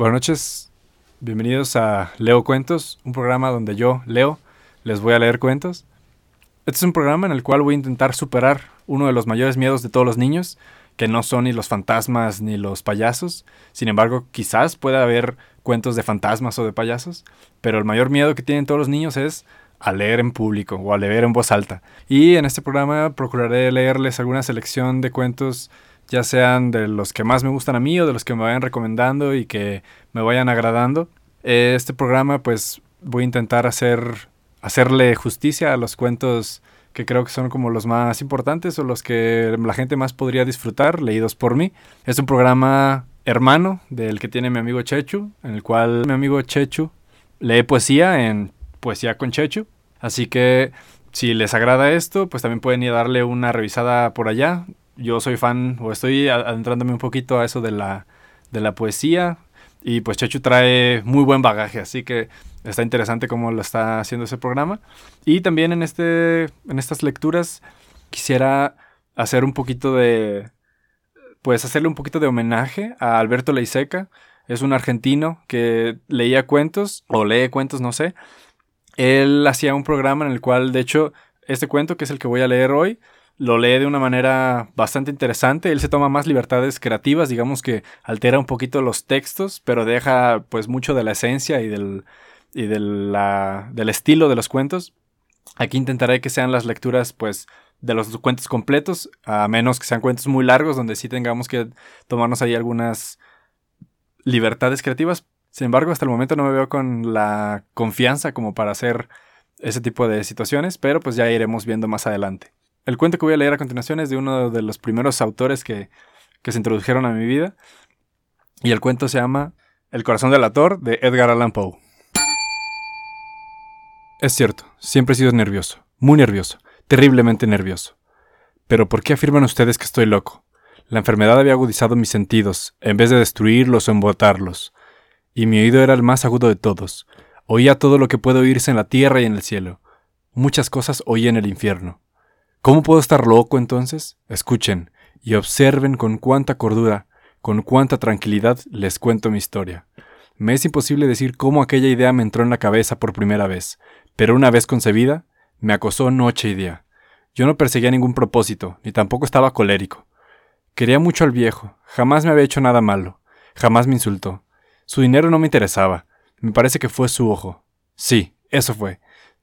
Buenas noches, bienvenidos a Leo Cuentos, un programa donde yo, Leo, les voy a leer cuentos. Este es un programa en el cual voy a intentar superar uno de los mayores miedos de todos los niños, que no son ni los fantasmas ni los payasos. Sin embargo, quizás pueda haber cuentos de fantasmas o de payasos, pero el mayor miedo que tienen todos los niños es a leer en público o a leer en voz alta. Y en este programa procuraré leerles alguna selección de cuentos ya sean de los que más me gustan a mí o de los que me vayan recomendando y que me vayan agradando. Este programa pues voy a intentar hacer, hacerle justicia a los cuentos que creo que son como los más importantes o los que la gente más podría disfrutar, leídos por mí. Es un programa hermano del que tiene mi amigo Chechu, en el cual mi amigo Chechu lee poesía en Poesía con Chechu. Así que si les agrada esto, pues también pueden ir a darle una revisada por allá yo soy fan o estoy adentrándome un poquito a eso de la, de la poesía y pues Chechu trae muy buen bagaje, así que está interesante cómo lo está haciendo ese programa. Y también en, este, en estas lecturas quisiera hacer un poquito de, pues hacerle un poquito de homenaje a Alberto Leiseca. Es un argentino que leía cuentos, o lee cuentos, no sé. Él hacía un programa en el cual, de hecho, este cuento, que es el que voy a leer hoy, lo lee de una manera bastante interesante. Él se toma más libertades creativas, digamos que altera un poquito los textos, pero deja pues mucho de la esencia y del, y la, del estilo de los cuentos. Aquí intentaré que sean las lecturas pues de los cuentos completos, a menos que sean cuentos muy largos donde sí tengamos que tomarnos ahí algunas libertades creativas. Sin embargo, hasta el momento no me veo con la confianza como para hacer ese tipo de situaciones, pero pues ya iremos viendo más adelante. El cuento que voy a leer a continuación es de uno de los primeros autores que, se introdujeron a mi vida. Y el cuento se llama El corazón del ator de Edgar Allan Poe. Es cierto, siempre he sido nervioso, muy nervioso, terriblemente nervioso. Pero ¿por qué afirman ustedes que estoy loco? La enfermedad había agudizado mis sentidos, en vez de destruirlos o embotarlos. Y mi oído era el más agudo de todos. Oía todo lo que puede oírse en la tierra y en el cielo. Muchas cosas oí en el infierno. ¿Cómo puedo estar loco entonces? Escuchen y observen con cuánta cordura, con cuánta tranquilidad les cuento mi historia. Me es imposible decir cómo aquella idea me entró en la cabeza por primera vez, pero una vez concebida, me acosó noche y día. Yo no perseguía ningún propósito, ni tampoco estaba colérico. Quería mucho al viejo, jamás me había hecho nada malo, jamás me insultó. Su dinero no me interesaba, me parece que fue su ojo. Sí, eso fue.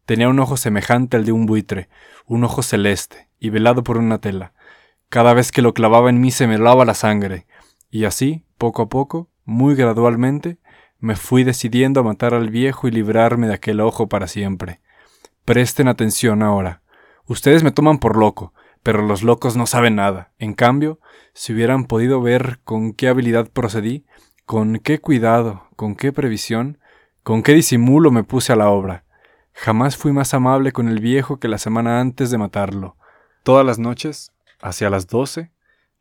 Tenía un ojo semejante al de un buitre, un ojo celeste y velado por una tela. Cada vez que lo clavaba en mí se me lava la sangre, y así, poco a poco, muy gradualmente, me fui decidiendo a matar al viejo y librarme de aquel ojo para siempre. Presten atención ahora. Ustedes me toman por loco, pero los locos no saben nada. En cambio, si hubieran podido ver con qué habilidad procedí, con qué cuidado, con qué previsión, con qué disimulo me puse a la obra, Jamás fui más amable con el viejo que la semana antes de matarlo. Todas las noches, hacia las doce,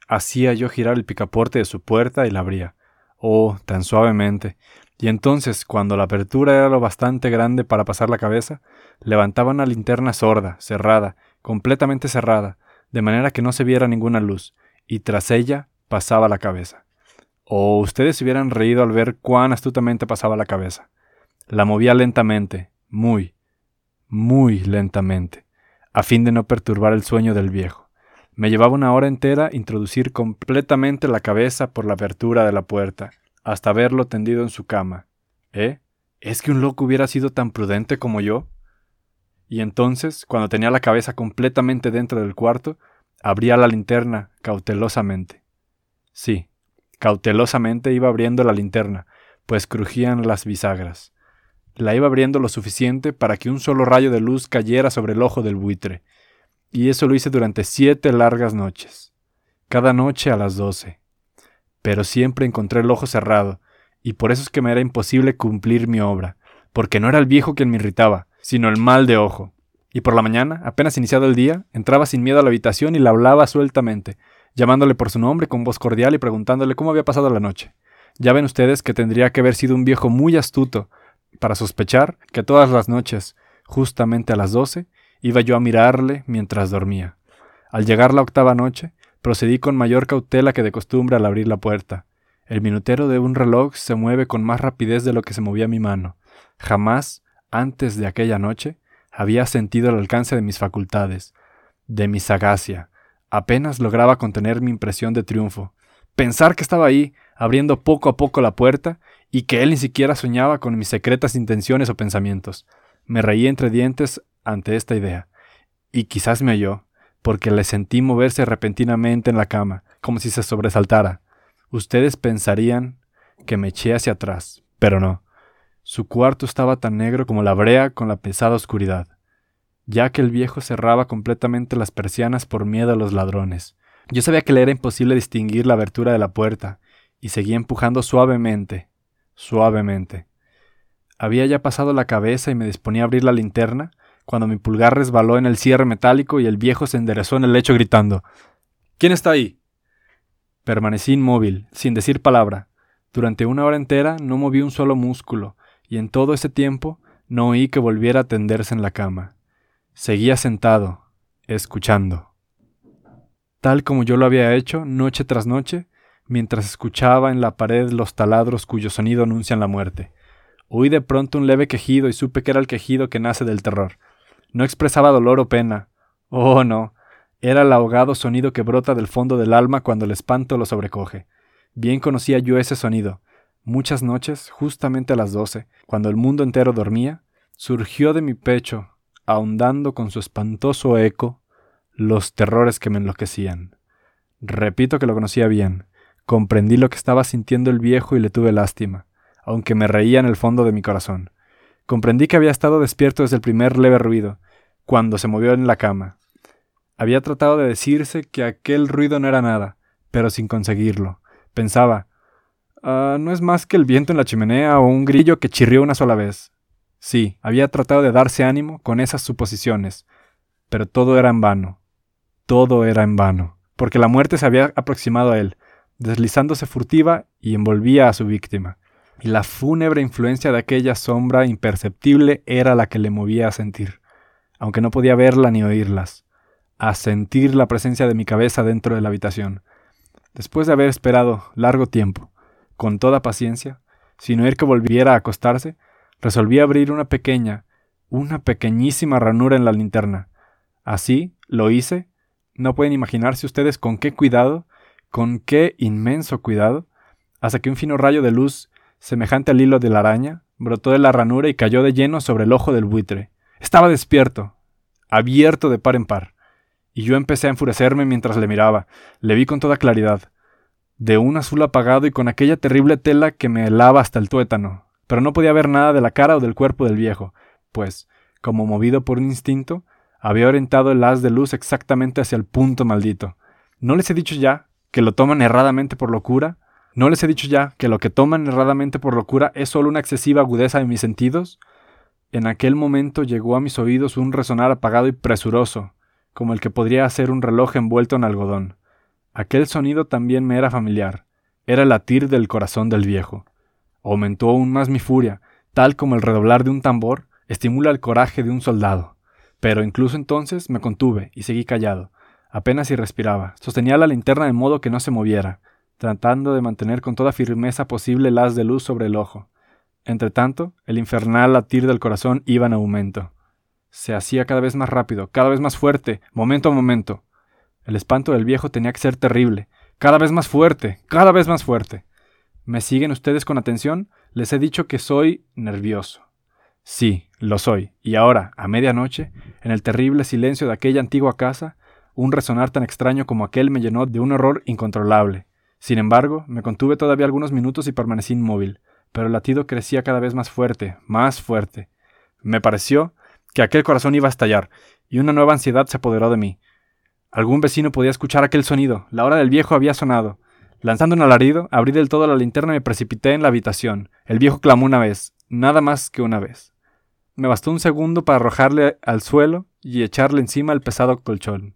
hacía yo girar el picaporte de su puerta y la abría. Oh, tan suavemente. Y entonces, cuando la apertura era lo bastante grande para pasar la cabeza, levantaba una linterna sorda, cerrada, completamente cerrada, de manera que no se viera ninguna luz, y tras ella pasaba la cabeza. Oh, ustedes se hubieran reído al ver cuán astutamente pasaba la cabeza. La movía lentamente, muy, muy lentamente, a fin de no perturbar el sueño del viejo. Me llevaba una hora entera introducir completamente la cabeza por la abertura de la puerta, hasta verlo tendido en su cama. ¿Eh? ¿Es que un loco hubiera sido tan prudente como yo? Y entonces, cuando tenía la cabeza completamente dentro del cuarto, abría la linterna cautelosamente. Sí, cautelosamente iba abriendo la linterna, pues crujían las bisagras. La iba abriendo lo suficiente para que un solo rayo de luz cayera sobre el ojo del buitre, y eso lo hice durante siete largas noches, cada noche a las doce. Pero siempre encontré el ojo cerrado, y por eso es que me era imposible cumplir mi obra, porque no era el viejo quien me irritaba, sino el mal de ojo. Y por la mañana, apenas iniciado el día, entraba sin miedo a la habitación y la hablaba sueltamente, llamándole por su nombre con voz cordial y preguntándole cómo había pasado la noche. Ya ven ustedes que tendría que haber sido un viejo muy astuto, para sospechar que todas las noches, justamente a las doce, iba yo a mirarle mientras dormía. Al llegar la octava noche, procedí con mayor cautela que de costumbre al abrir la puerta. El minutero de un reloj se mueve con más rapidez de lo que se movía mi mano. Jamás, antes de aquella noche, había sentido el alcance de mis facultades, de mi sagacia. Apenas lograba contener mi impresión de triunfo. Pensar que estaba ahí, abriendo poco a poco la puerta, y que él ni siquiera soñaba con mis secretas intenciones o pensamientos. Me reí entre dientes ante esta idea, y quizás me oyó, porque le sentí moverse repentinamente en la cama, como si se sobresaltara. Ustedes pensarían que me eché hacia atrás, pero no. Su cuarto estaba tan negro como la brea con la pesada oscuridad, ya que el viejo cerraba completamente las persianas por miedo a los ladrones. Yo sabía que le era imposible distinguir la abertura de la puerta, y seguía empujando suavemente, suavemente. Había ya pasado la cabeza y me disponía a abrir la linterna, cuando mi pulgar resbaló en el cierre metálico y el viejo se enderezó en el lecho gritando ¿Quién está ahí? Permanecí inmóvil, sin decir palabra. Durante una hora entera no moví un solo músculo, y en todo ese tiempo no oí que volviera a tenderse en la cama. Seguía sentado, escuchando. Tal como yo lo había hecho noche tras noche, mientras escuchaba en la pared los taladros cuyo sonido anuncian la muerte. Oí de pronto un leve quejido y supe que era el quejido que nace del terror. No expresaba dolor o pena. Oh, no. Era el ahogado sonido que brota del fondo del alma cuando el espanto lo sobrecoge. Bien conocía yo ese sonido. Muchas noches, justamente a las doce, cuando el mundo entero dormía, surgió de mi pecho, ahondando con su espantoso eco, los terrores que me enloquecían. Repito que lo conocía bien. Comprendí lo que estaba sintiendo el viejo y le tuve lástima, aunque me reía en el fondo de mi corazón. Comprendí que había estado despierto desde el primer leve ruido, cuando se movió en la cama. Había tratado de decirse que aquel ruido no era nada, pero sin conseguirlo. Pensaba, ah, no es más que el viento en la chimenea o un grillo que chirrió una sola vez. Sí, había tratado de darse ánimo con esas suposiciones, pero todo era en vano. Todo era en vano, porque la muerte se había aproximado a él, deslizándose furtiva y envolvía a su víctima, y la fúnebre influencia de aquella sombra imperceptible era la que le movía a sentir aunque no podía verla ni oírlas, a sentir la presencia de mi cabeza dentro de la habitación. Después de haber esperado largo tiempo, con toda paciencia, sin oír que volviera a acostarse, resolví abrir una pequeña, una pequeñísima ranura en la linterna. Así lo hice. No pueden imaginarse ustedes con qué cuidado, con qué inmenso cuidado, hasta que un fino rayo de luz, semejante al hilo de la araña, brotó de la ranura y cayó de lleno sobre el ojo del buitre. Estaba despierto, abierto de par en par, y yo empecé a enfurecerme mientras le miraba. Le vi con toda claridad, de un azul apagado y con aquella terrible tela que me helaba hasta el tuétano, pero no podía ver nada de la cara o del cuerpo del viejo, pues, como movido por un instinto, había orientado el haz de luz exactamente hacia el punto maldito. ¿No les he dicho ya que lo toman erradamente por locura? ¿No les he dicho ya que lo que toman erradamente por locura es solo una excesiva agudeza de mis sentidos? En aquel momento llegó a mis oídos un resonar apagado y presuroso, como el que podría hacer un reloj envuelto en algodón. Aquel sonido también me era familiar. Era el latir del corazón del viejo. Aumentó aún más mi furia, tal como el redoblar de un tambor estimula el coraje de un soldado. Pero incluso entonces me contuve y seguí callado. Apenas si respiraba. Sostenía la linterna de modo que no se moviera, tratando de mantener con toda firmeza posible el haz de luz sobre el ojo. Entretanto, el infernal latir del corazón iba en aumento. Se hacía cada vez más rápido, cada vez más fuerte, momento a momento. El espanto del viejo tenía que ser terrible, cada vez más fuerte, cada vez más fuerte. ¿Me siguen ustedes con atención? Les he dicho que soy nervioso. Sí, lo soy. Y ahora, a medianoche, en el terrible silencio de aquella antigua casa, un resonar tan extraño como aquel me llenó de un horror incontrolable. Sin embargo, me contuve todavía algunos minutos y permanecí inmóvil pero el latido crecía cada vez más fuerte, más fuerte. Me pareció que aquel corazón iba a estallar, y una nueva ansiedad se apoderó de mí. Algún vecino podía escuchar aquel sonido, la hora del viejo había sonado. Lanzando un alarido, abrí del todo la linterna y me precipité en la habitación. El viejo clamó una vez, nada más que una vez. Me bastó un segundo para arrojarle al suelo y echarle encima el pesado colchón.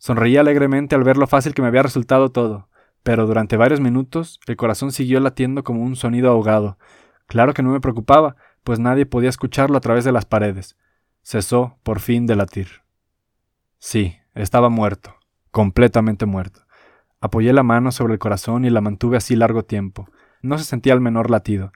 Sonreí alegremente al ver lo fácil que me había resultado todo pero durante varios minutos el corazón siguió latiendo como un sonido ahogado. Claro que no me preocupaba, pues nadie podía escucharlo a través de las paredes. Cesó por fin de latir. Sí, estaba muerto, completamente muerto. Apoyé la mano sobre el corazón y la mantuve así largo tiempo. No se sentía el menor latido.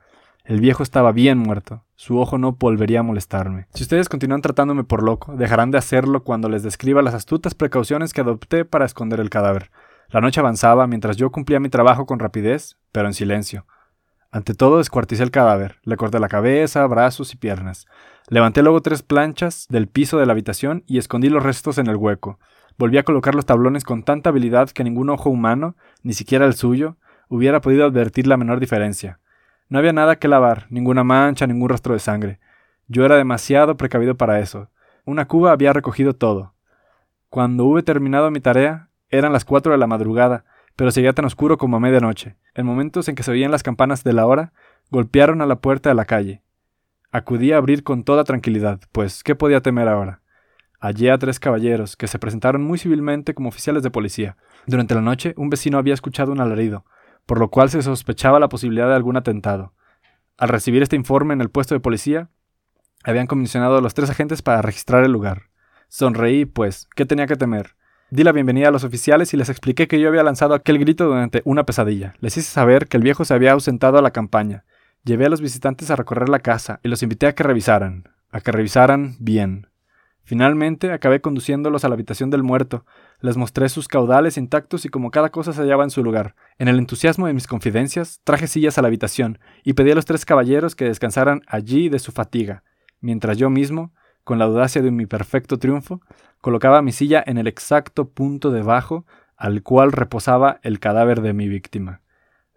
El viejo estaba bien muerto. Su ojo no volvería a molestarme. Si ustedes continúan tratándome por loco, dejarán de hacerlo cuando les describa las astutas precauciones que adopté para esconder el cadáver. La noche avanzaba mientras yo cumplía mi trabajo con rapidez, pero en silencio. Ante todo descuarticé el cadáver, le corté la cabeza, brazos y piernas. Levanté luego tres planchas del piso de la habitación y escondí los restos en el hueco. Volví a colocar los tablones con tanta habilidad que ningún ojo humano, ni siquiera el suyo, hubiera podido advertir la menor diferencia. No había nada que lavar, ninguna mancha, ningún rastro de sangre. Yo era demasiado precavido para eso. Una cuba había recogido todo. Cuando hube terminado mi tarea, eran las cuatro de la madrugada, pero seguía tan oscuro como a medianoche. En momentos en que se oían las campanas de la hora, golpearon a la puerta de la calle. Acudí a abrir con toda tranquilidad, pues ¿qué podía temer ahora? Hallé a tres caballeros, que se presentaron muy civilmente como oficiales de policía. Durante la noche, un vecino había escuchado un alarido por lo cual se sospechaba la posibilidad de algún atentado. Al recibir este informe en el puesto de policía, habían comisionado a los tres agentes para registrar el lugar. Sonreí, pues, ¿qué tenía que temer? Di la bienvenida a los oficiales y les expliqué que yo había lanzado aquel grito durante una pesadilla. Les hice saber que el viejo se había ausentado a la campaña. Llevé a los visitantes a recorrer la casa y los invité a que revisaran, a que revisaran bien. Finalmente acabé conduciéndolos a la habitación del muerto, les mostré sus caudales intactos y como cada cosa se hallaba en su lugar. En el entusiasmo de mis confidencias, traje sillas a la habitación y pedí a los tres caballeros que descansaran allí de su fatiga, mientras yo mismo, con la audacia de mi perfecto triunfo, colocaba mi silla en el exacto punto debajo al cual reposaba el cadáver de mi víctima.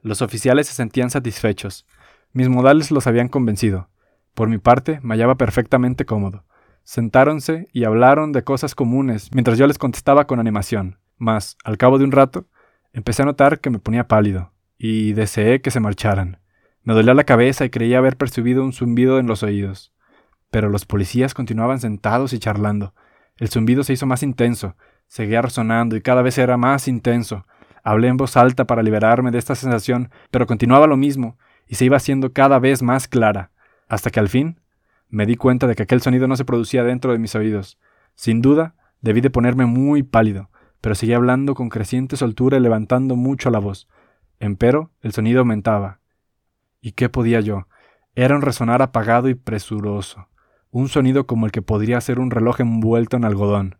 Los oficiales se sentían satisfechos. Mis modales los habían convencido. Por mi parte, me hallaba perfectamente cómodo. Sentáronse y hablaron de cosas comunes mientras yo les contestaba con animación. Mas, al cabo de un rato, empecé a notar que me ponía pálido, y deseé que se marcharan. Me dolía la cabeza y creía haber percibido un zumbido en los oídos. Pero los policías continuaban sentados y charlando. El zumbido se hizo más intenso, seguía resonando y cada vez era más intenso. Hablé en voz alta para liberarme de esta sensación, pero continuaba lo mismo, y se iba haciendo cada vez más clara, hasta que al fin me di cuenta de que aquel sonido no se producía dentro de mis oídos. Sin duda, debí de ponerme muy pálido, pero seguía hablando con creciente soltura y levantando mucho la voz. Empero, el sonido aumentaba. ¿Y qué podía yo? Era un resonar apagado y presuroso, un sonido como el que podría ser un reloj envuelto en algodón.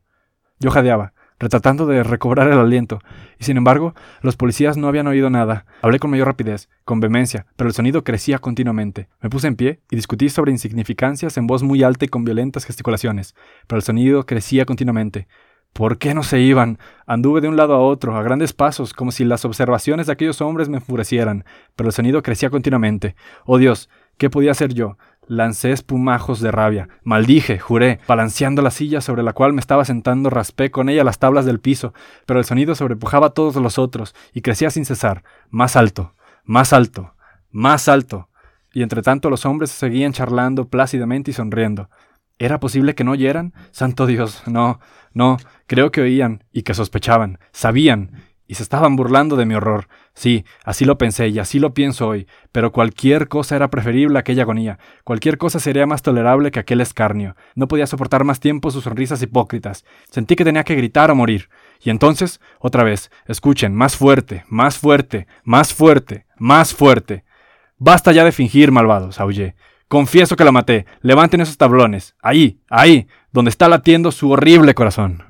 Yo jadeaba, retratando de recobrar el aliento, y sin embargo, los policías no habían oído nada. Hablé con mayor rapidez, con vehemencia, pero el sonido crecía continuamente. Me puse en pie y discutí sobre insignificancias en voz muy alta y con violentas gesticulaciones, pero el sonido crecía continuamente. ¿Por qué no se iban? Anduve de un lado a otro, a grandes pasos, como si las observaciones de aquellos hombres me enfurecieran, pero el sonido crecía continuamente. Oh Dios, ¿qué podía hacer yo? Lancé espumajos de rabia, maldije, juré, balanceando la silla sobre la cual me estaba sentando, raspé con ella las tablas del piso, pero el sonido sobrepujaba a todos los otros y crecía sin cesar, más alto, más alto, más alto. Y entre tanto los hombres seguían charlando plácidamente y sonriendo. ¿Era posible que no oyeran? Santo Dios, no, no, creo que oían y que sospechaban, sabían, y se estaban burlando de mi horror. Sí, así lo pensé y así lo pienso hoy, pero cualquier cosa era preferible a aquella agonía, cualquier cosa sería más tolerable que aquel escarnio. No podía soportar más tiempo sus sonrisas hipócritas. Sentí que tenía que gritar o morir. Y entonces, otra vez, escuchen, más fuerte, más fuerte, más fuerte, más fuerte. Basta ya de fingir, malvados, aullé. Confieso que la maté. Levanten esos tablones. Ahí, ahí, donde está latiendo su horrible corazón.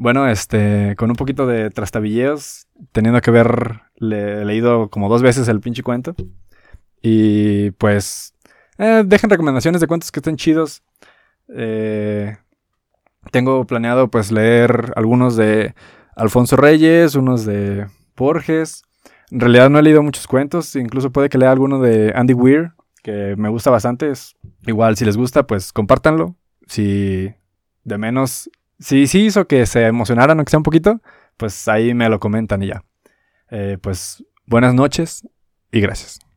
Bueno, este, con un poquito de trastabilleos, teniendo que haber leído como dos veces el pinche cuento. Y pues, eh, dejen recomendaciones de cuentos que estén chidos. Eh, tengo planeado pues leer algunos de Alfonso Reyes, unos de Borges. En realidad no he leído muchos cuentos, incluso puede que lea alguno de Andy Weir, que me gusta bastante. igual, si les gusta, pues compártanlo. Si de menos si sí hizo que se emocionaran, aunque sea un poquito, pues ahí me lo comentan y ya. Eh, pues buenas noches y gracias.